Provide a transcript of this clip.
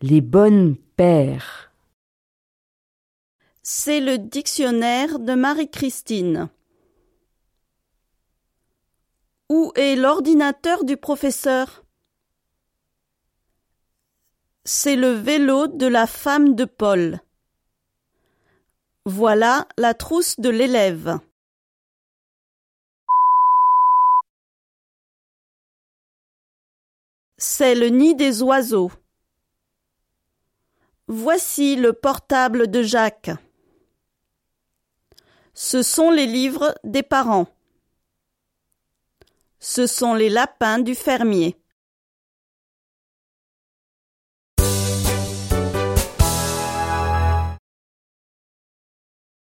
Les bonnes paires. C'est le dictionnaire de Marie-Christine. Où est l'ordinateur du professeur? C'est le vélo de la femme de Paul. Voilà la trousse de l'élève. C'est le nid des oiseaux. Voici le portable de Jacques. Ce sont les livres des parents. Ce sont les lapins du fermier.